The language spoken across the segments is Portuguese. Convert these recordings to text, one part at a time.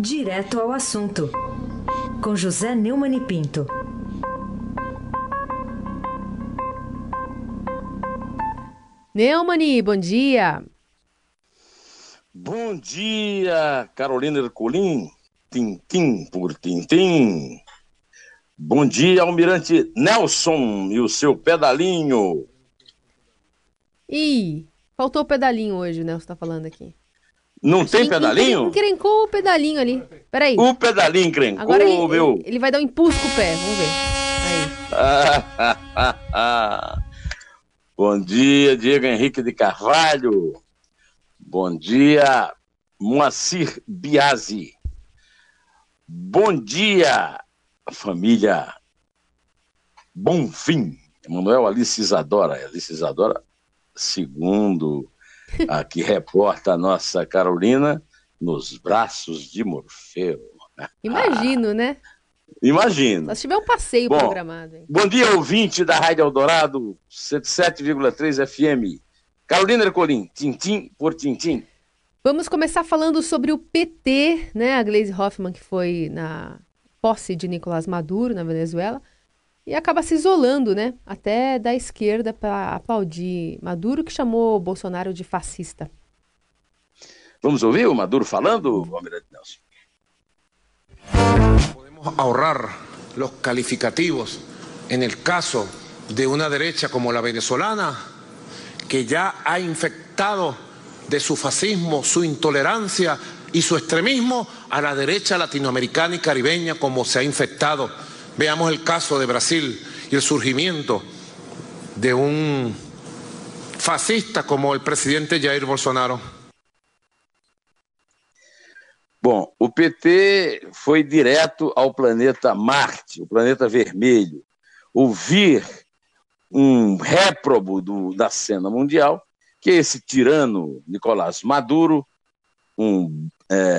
Direto ao assunto, com José Neumann e Pinto. Neumani, bom dia. Bom dia, Carolina Ercolim, tintim por tintim. Bom dia, Almirante Nelson e o seu pedalinho. Ih, faltou o pedalinho hoje, o Nelson tá falando aqui. Não tem pedalinho? Encrencou o pedalinho ali. Peraí. O pedalinho encrencou, Agora ele, meu. ele, ele vai dar um impulso com o pé, vamos ver. Aí. Bom dia, Diego Henrique de Carvalho. Bom dia, Moacir Biasi. Bom dia, família Bonfim. Emanuel Alice Isadora. Alice Isadora, segundo a que reporta a nossa Carolina, nos braços de Morfeu. Imagino, né? Imagino. Se tiver um passeio Bom, programado. Hein? Bom dia, ouvinte da Rádio Eldorado, 107,3 FM. Carolina Ercolim, tintim por tintim. Vamos começar falando sobre o PT, né? A Gleisi Hoffmann, que foi na posse de Nicolás Maduro na Venezuela, e acaba se isolando, né? Até da esquerda para aplaudir Maduro, que chamou Bolsonaro de fascista. Vamos ouvir o Maduro falando, Almirante Nelson? Podemos ahorrar los calificativos en el caso de una derecha como la venezolana, que ya ha infectado de su fascismo, su intolerancia y su extremismo a la derecha latinoamericana y caribeña como se ha infectado. Veamos el caso de Brasil y el surgimiento de un fascista como el presidente Jair Bolsonaro. Bom, o PT foi direto ao planeta Marte, o planeta vermelho, ouvir um réprobo do, da cena mundial, que é esse tirano Nicolás Maduro, um, é,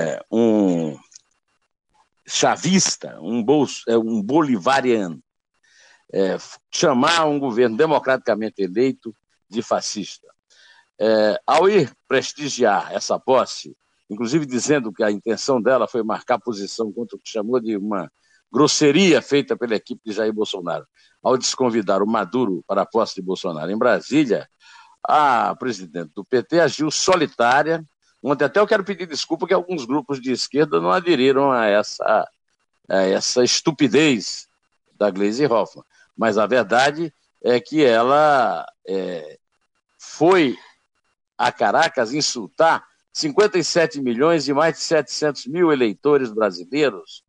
chavista, um, bolso, é, um bolivariano, é, chamar um governo democraticamente eleito de fascista. É, ao ir prestigiar essa posse, inclusive dizendo que a intenção dela foi marcar posição contra o que chamou de uma grosseria feita pela equipe de Jair Bolsonaro, ao desconvidar o Maduro para a posse de Bolsonaro em Brasília, a presidente do PT agiu solitária. Ontem até eu quero pedir desculpa que alguns grupos de esquerda não aderiram a essa, a essa estupidez da Gleisi Hoffmann. Mas a verdade é que ela é, foi a Caracas insultar 57 milhões e mais de 700 mil eleitores brasileiros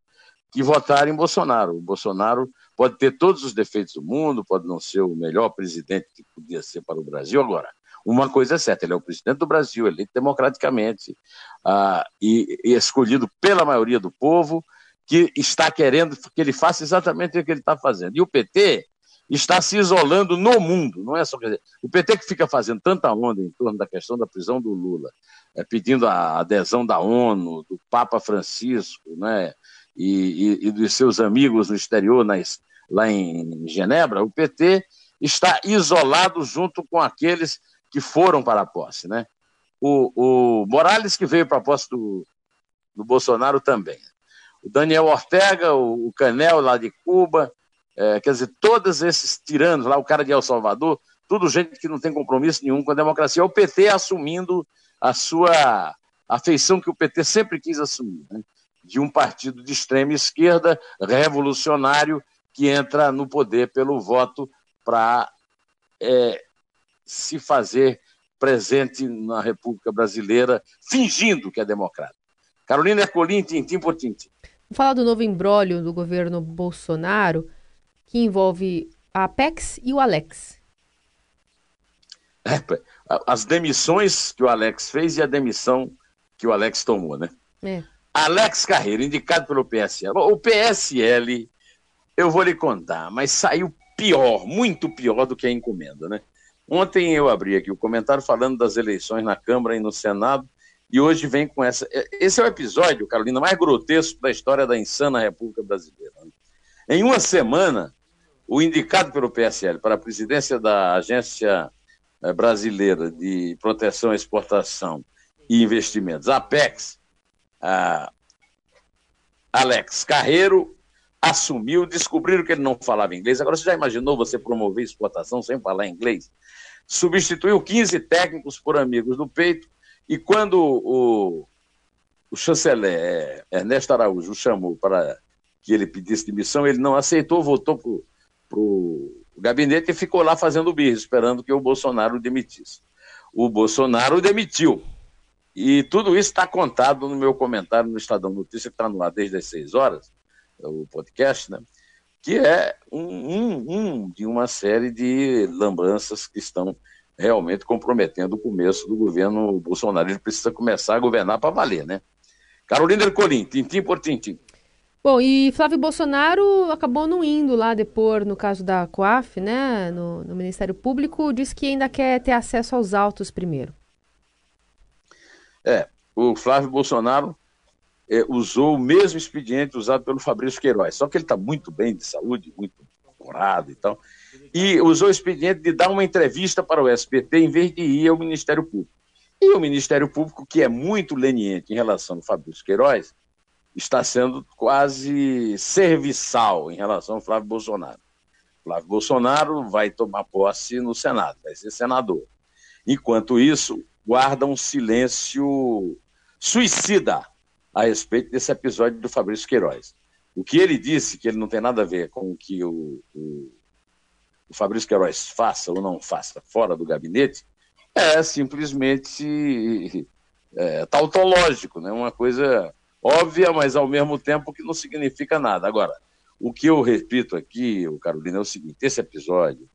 que votaram em Bolsonaro. O Bolsonaro pode ter todos os defeitos do mundo, pode não ser o melhor presidente que podia ser para o Brasil. Agora, uma coisa é certa: ele é o presidente do Brasil, eleito democraticamente ah, e, e escolhido pela maioria do povo, que está querendo que ele faça exatamente o que ele está fazendo. E o PT está se isolando no mundo, não é só. Dizer, o PT que fica fazendo tanta onda em torno da questão da prisão do Lula, é, pedindo a adesão da ONU, do Papa Francisco, né? E, e, e dos seus amigos no exterior, nas, lá em Genebra, o PT está isolado junto com aqueles que foram para a posse. Né? O, o Morales, que veio para a posse do, do Bolsonaro, também. O Daniel Ortega, o, o Canel, lá de Cuba, é, quer dizer, todos esses tiranos, lá o cara de El Salvador, tudo gente que não tem compromisso nenhum com a democracia. É o PT assumindo a sua afeição que o PT sempre quis assumir. Né? de um partido de extrema esquerda, revolucionário, que entra no poder pelo voto para é, se fazer presente na República Brasileira, fingindo que é democrata. Carolina Ercolim, tintim por tintim. Vamos falar do novo embrólio do governo Bolsonaro, que envolve a Apex e o Alex. É, as demissões que o Alex fez e a demissão que o Alex tomou, né? É. Alex Carreiro, indicado pelo PSL. O PSL, eu vou lhe contar, mas saiu pior, muito pior do que a encomenda, né? Ontem eu abri aqui o comentário falando das eleições na Câmara e no Senado, e hoje vem com essa. Esse é o episódio, Carolina, mais grotesco da história da insana República Brasileira. Né? Em uma semana, o indicado pelo PSL para a presidência da Agência eh, Brasileira de Proteção, Exportação e Investimentos, a APEX, ah, Alex Carreiro assumiu, descobriram que ele não falava inglês. Agora, você já imaginou você promover exportação sem falar inglês? Substituiu 15 técnicos por amigos do peito, e quando o, o chanceler é, Ernesto Araújo o chamou para que ele pedisse demissão, ele não aceitou, voltou para o gabinete e ficou lá fazendo birra, esperando que o Bolsonaro demitisse. O Bolsonaro demitiu. E tudo isso está contado no meu comentário no Estadão Notícia, que está no ar desde as seis horas, o podcast, né? que é um, um, um de uma série de lambanças que estão realmente comprometendo o começo do governo Bolsonaro. Ele precisa começar a governar para valer, né? Carolina Ercolim, tintim por tintim. Bom, e Flávio Bolsonaro acabou não indo lá depor no caso da COAF, né, no, no Ministério Público, disse que ainda quer ter acesso aos autos primeiro. É, o Flávio Bolsonaro é, usou o mesmo expediente usado pelo Fabrício Queiroz, só que ele está muito bem de saúde, muito curado e tal, e usou o expediente de dar uma entrevista para o SPT em vez de ir ao Ministério Público. E o Ministério Público, que é muito leniente em relação ao Fabrício Queiroz, está sendo quase serviçal em relação ao Flávio Bolsonaro. Flávio Bolsonaro vai tomar posse no Senado, vai ser senador. Enquanto isso, guarda um silêncio suicida a respeito desse episódio do Fabrício Queiroz. O que ele disse, que ele não tem nada a ver com o que o, o, o Fabrício Queiroz faça ou não faça fora do gabinete, é simplesmente é, tautológico, né? uma coisa óbvia, mas ao mesmo tempo que não significa nada. Agora, o que eu repito aqui, Carolina, é o seguinte: esse episódio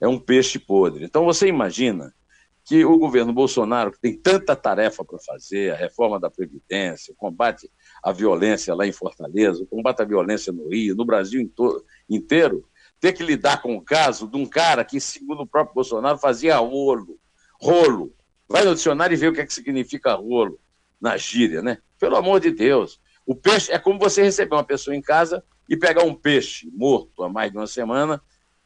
é um peixe podre. Então você imagina que o governo Bolsonaro, que tem tanta tarefa para fazer, a reforma da Previdência, o combate à violência lá em Fortaleza, o combate à violência no Rio, no Brasil inteiro, ter que lidar com o caso de um cara que, segundo o próprio Bolsonaro, fazia rolo. Rolo. Vai no dicionário e vê o que, é que significa rolo na gíria, né? Pelo amor de Deus. O peixe é como você receber uma pessoa em casa e pegar um peixe morto há mais de uma semana,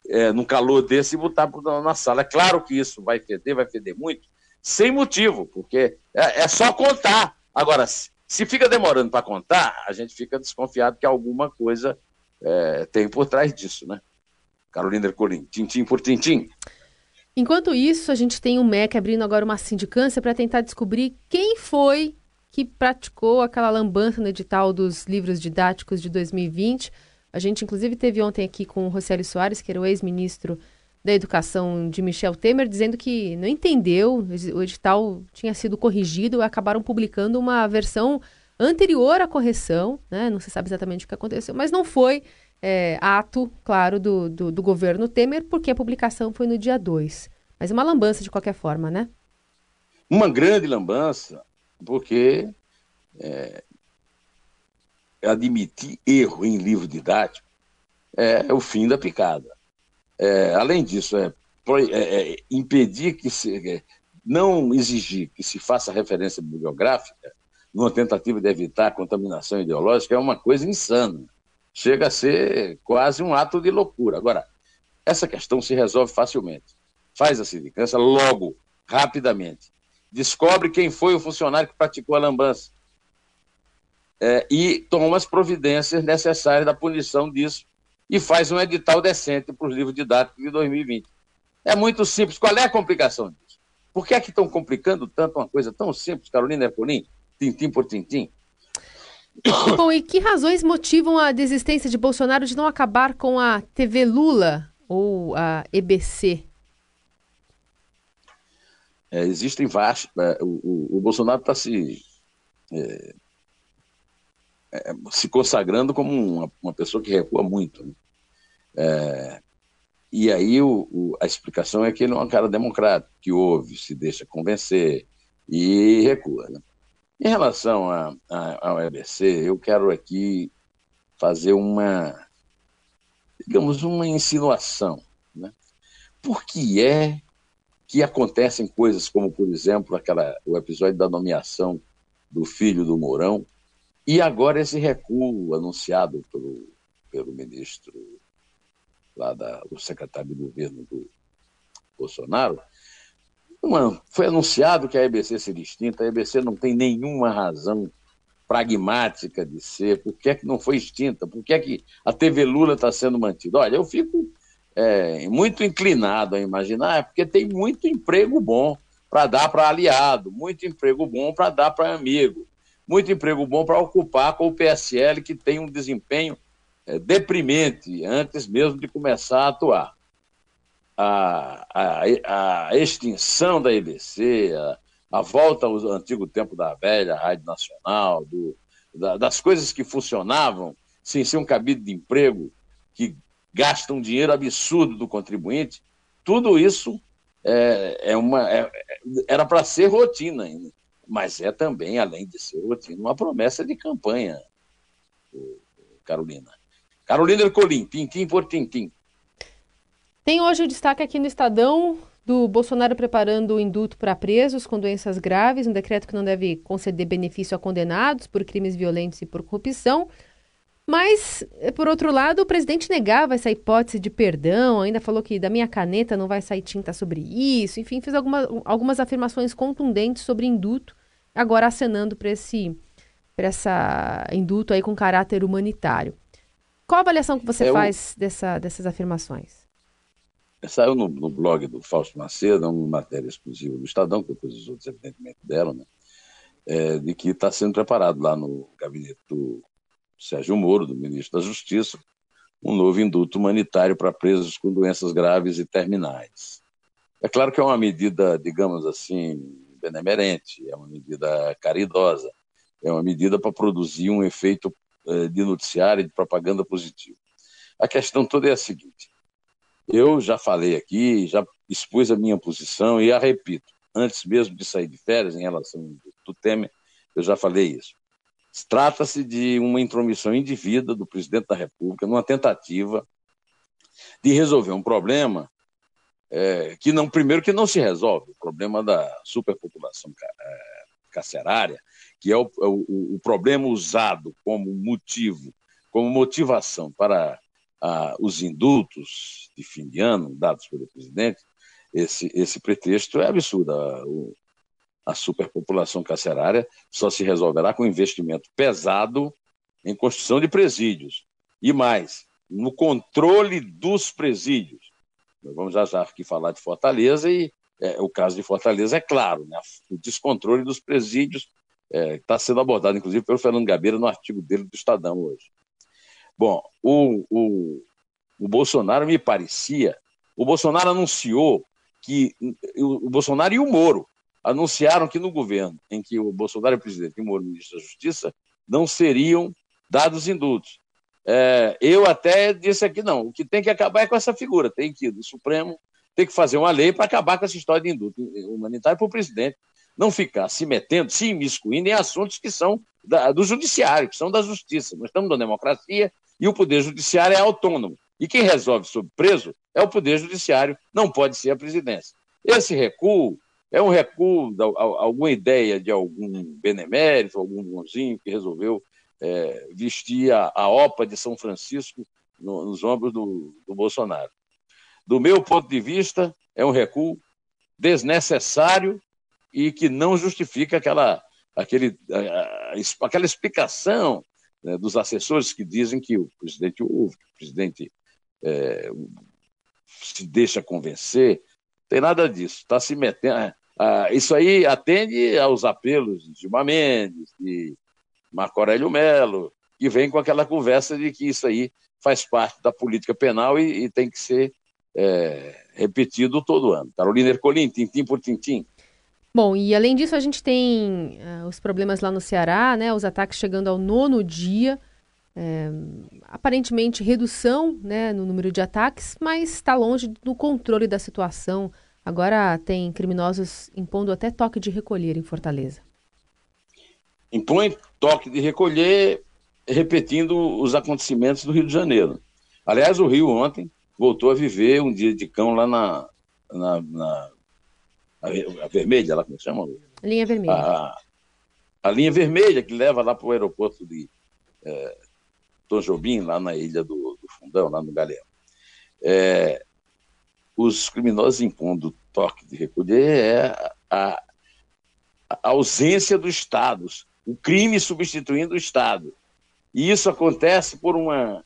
é, num calor desse, e botar na sala. É claro que isso vai feder, vai feder muito, sem motivo, porque é, é só contar. Agora, se, fica demorando para contar, a gente fica desconfiado que alguma coisa é, tem por trás disso, né? Carolina Ercolim, tintim por tintim. Enquanto isso, a gente tem o MEC abrindo agora uma sindicância para tentar descobrir quem foi que praticou aquela lambança no edital dos livros didáticos de 2020. A gente, inclusive, teve ontem aqui com o Rosélio Soares, que era o ex-ministro da Educação de Michel Temer, dizendo que não entendeu, o edital tinha sido corrigido acabaram publicando uma versão anterior à correção, né? não se sabe exatamente o que aconteceu, mas não foi é, ato, claro, do, do, do governo Temer, porque a publicação foi no dia 2. Mas uma lambança de qualquer forma, né? Uma grande lambança porque é, admitir erro em livro didático é o fim da picada. É, além disso, é, é, é impedir que se. É, não exigir que se faça referência bibliográfica numa tentativa de evitar contaminação ideológica é uma coisa insana. Chega a ser quase um ato de loucura. Agora, essa questão se resolve facilmente. Faz a sindicância logo, rapidamente descobre quem foi o funcionário que praticou a lambança é, e toma as providências necessárias da punição disso e faz um edital decente para os livros didáticos de 2020. É muito simples. Qual é a complicação disso? Por que é que estão complicando tanto uma coisa tão simples, Carolina Ercolim, tintim por tintim? Bom, e que razões motivam a desistência de Bolsonaro de não acabar com a TV Lula ou a EBC? É, existem vários. É, o, o, o, Bolsonaro está se, é, é, se consagrando como uma, uma, pessoa que recua muito. Né? É, e aí o, a explicação é que ele é um cara democrático, que ouve, se deixa convencer e recua. Né? Em relação a, a, ao EBC, eu quero aqui fazer uma, digamos, uma insinuação. Né? Por que é que acontecem coisas como, por exemplo, aquela, o episódio da nomeação do filho do Mourão, e agora esse recuo anunciado pelo, pelo ministro, lá da, o secretário de governo do Bolsonaro, uma, foi anunciado que a EBC seria extinta, a EBC não tem nenhuma razão pragmática de ser, por que, é que não foi extinta, por que, é que a TV Lula está sendo mantida. Olha, eu fico é, muito inclinado a imaginar, é porque tem muito emprego bom para dar para aliado, muito emprego bom para dar para amigo, muito emprego bom para ocupar com o PSL, que tem um desempenho é, deprimente antes mesmo de começar a atuar. A, a, a extinção da EBC, a, a volta ao antigo tempo da velha Rádio Nacional, do, da, das coisas que funcionavam sem ser um cabide de emprego, que gastam um dinheiro absurdo do contribuinte, tudo isso é, é uma, é, era para ser rotina ainda, mas é também, além de ser rotina, uma promessa de campanha, Carolina. Carolina Ercolim, tintim por tintim. Tem hoje o destaque aqui no Estadão do Bolsonaro preparando o induto para presos com doenças graves, um decreto que não deve conceder benefício a condenados por crimes violentos e por corrupção. Mas, por outro lado, o presidente negava essa hipótese de perdão, ainda falou que da minha caneta não vai sair tinta sobre isso, enfim, fez alguma, algumas afirmações contundentes sobre induto, agora acenando para esse para essa induto aí com caráter humanitário. Qual a avaliação que você é faz dessa, dessas afirmações? Saiu no, no, blog do Fausto Macedo, uma matéria exclusiva do Estadão, que depois os outros, evidentemente, deram, né? É, de que está sendo preparado lá no gabinete do Sérgio Moro, do ministro da Justiça, um novo induto humanitário para presos com doenças graves e terminais. É claro que é uma medida, digamos assim, benemerente, é uma medida caridosa, é uma medida para produzir um efeito é, de noticiário e de propaganda positivo. A questão toda é a seguinte: eu já falei aqui, já expus a minha posição e a repito. Antes mesmo de sair de férias, em relação do Temer, eu já falei isso. Trata-se de uma intromissão indevida do presidente da República numa tentativa de resolver um problema é, que não, primeiro que não se resolve, o problema da superpopulação é, carcerária, que é o, o, o problema usado como motivo, como motivação para ah, os indultos de fim de ano dados pelo presidente, esse, esse pretexto é absurdo. A, a superpopulação carcerária só se resolverá com investimento pesado em construção de presídios. E mais, no controle dos presídios. Nós vamos já já aqui falar de Fortaleza e é, o caso de Fortaleza é claro, né? o descontrole dos presídios está é, sendo abordado, inclusive, pelo Fernando Gabeira no artigo dele do Estadão hoje. Bom, o, o, o Bolsonaro me parecia. O Bolsonaro anunciou que. O, o Bolsonaro e o Moro anunciaram que no governo em que o Bolsonaro é presidente e o Moro ministro da Justiça não seriam dados indultos. É, eu até disse aqui, não, o que tem que acabar é com essa figura, tem que do Supremo, tem que fazer uma lei para acabar com essa história de indulto humanitário para o presidente não ficar se metendo, se imiscuindo em assuntos que são da, do judiciário, que são da justiça. Nós estamos na democracia e o Poder Judiciário é autônomo. E quem resolve sobre preso é o Poder Judiciário, não pode ser a presidência. Esse recuo é um recuo, de alguma ideia de algum benemérito, algum bonzinho que resolveu é, vestir a, OPA de São Francisco no, nos ombros do, do Bolsonaro. Do meu ponto de vista, é um recuo desnecessário e que não justifica aquela, aquele, aquela explicação né, dos assessores que dizem que o presidente ouve, que o presidente é, se deixa convencer. Tem nada disso. Está se metendo. Ah, isso aí atende aos apelos de Gilmar Mendes, de Marco Aurélio Melo, que vem com aquela conversa de que isso aí faz parte da política penal e, e tem que ser é, repetido todo ano. Carolina Ercolim, tintim por tintim. Bom, e além disso, a gente tem uh, os problemas lá no Ceará, né? Os ataques chegando ao nono dia. É, aparentemente redução né, no número de ataques, mas está longe do controle da situação. Agora tem criminosos impondo até toque de recolher em Fortaleza. Impõe toque de recolher, repetindo os acontecimentos do Rio de Janeiro. Aliás, o Rio ontem voltou a viver um dia de cão lá na, na, na a, a vermelha, lá como chama? Linha vermelha. A, a linha vermelha que leva lá para o aeroporto de é, Tom Jobim, lá na ilha do, do Fundão, lá no Galeão. É, os criminosos impondo toque de recolher é a, a ausência do Estado. O crime substituindo o Estado. E isso acontece por uma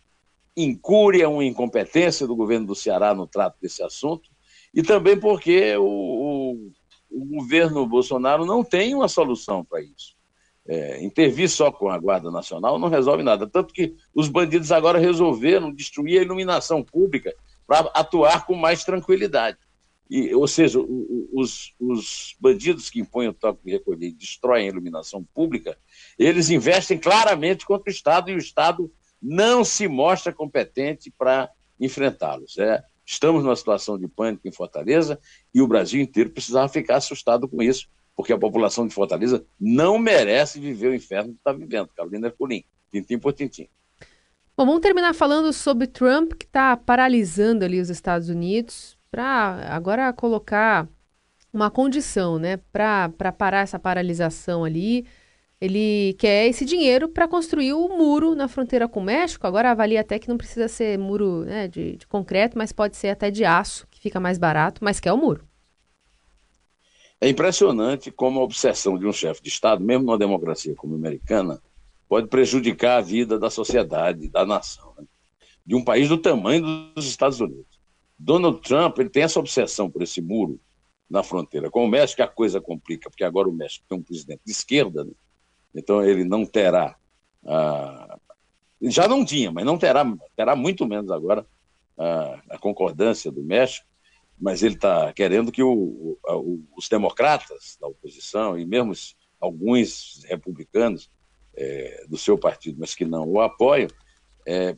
incúria, uma incompetência do governo do Ceará no trato desse assunto, e também porque o, o, o governo Bolsonaro não tem uma solução para isso. É, intervir só com a Guarda Nacional não resolve nada. Tanto que os bandidos agora resolveram destruir a iluminação pública para atuar com mais tranquilidade. Ou seja, os, os bandidos que impõem o toque de recolher e destroem a iluminação pública, eles investem claramente contra o Estado e o Estado não se mostra competente para enfrentá-los. É, estamos numa situação de pânico em Fortaleza e o Brasil inteiro precisava ficar assustado com isso, porque a população de Fortaleza não merece viver o inferno que está vivendo. Carolina Ercolim, tintim por tintim. Bom, vamos terminar falando sobre Trump, que está paralisando ali os Estados Unidos, para agora colocar uma condição, né, para parar essa paralisação ali. Ele quer esse dinheiro para construir o muro na fronteira com o México. Agora avalia até que não precisa ser muro né, de, de concreto, mas pode ser até de aço, que fica mais barato, mas quer o muro. É impressionante como a obsessão de um chefe de Estado, mesmo numa democracia como a americana, pode prejudicar a vida da sociedade, da nação, né? de um país do tamanho dos Estados Unidos. Donald Trump ele tem essa obsessão por esse muro na fronteira com o México, a coisa complica, porque agora o México tem um presidente de esquerda, né? Então ele não terá. Ah, já não tinha, mas não terá, terá muito menos agora a, a concordância do México, mas ele está querendo que o, o, os democratas da oposição, e mesmo alguns republicanos é, do seu partido, mas que não o apoiam, é,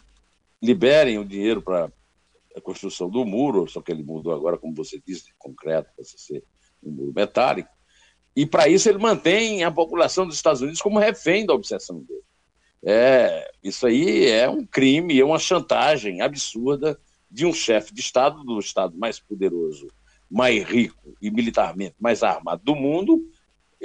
liberem o dinheiro para a construção do muro, só que ele mudou agora, como você disse, de concreto, para ser um muro metálico, e para isso ele mantém a população dos Estados Unidos como refém da obsessão dele. É, isso aí é um crime, é uma chantagem absurda de um chefe de Estado, do Estado mais poderoso, mais rico e militarmente mais armado do mundo,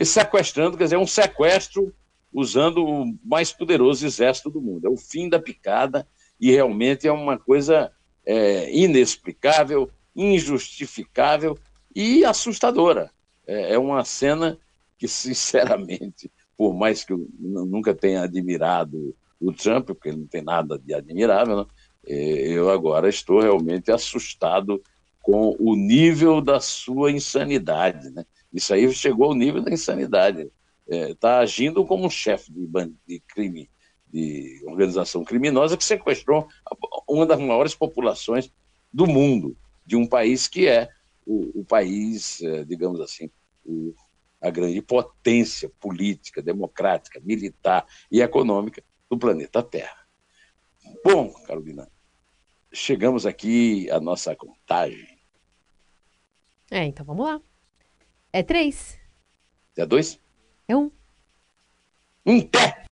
sequestrando, quer dizer, é um sequestro usando o mais poderoso exército do mundo. É o fim da picada e realmente é uma coisa é, inexplicável, injustificável e assustadora. É, é uma cena que, sinceramente, por mais que eu nunca tenha admirado o Trump, porque ele não tem nada de admirável, né? É, eu agora estou realmente assustado com o nível da sua insanidade. Né? Isso aí chegou ao nível da insanidade. Está é, agindo como um chefe de, de crime, de organização criminosa que sequestrou uma das maiores populações do mundo, de um país que é o, o país, é, digamos assim, o, a grande potência política, democrática, militar e econômica do planeta Terra. Bom, Carolina, chegamos aqui à nossa contagem. É, então vamos lá. É três. É dois? É um. Um pé!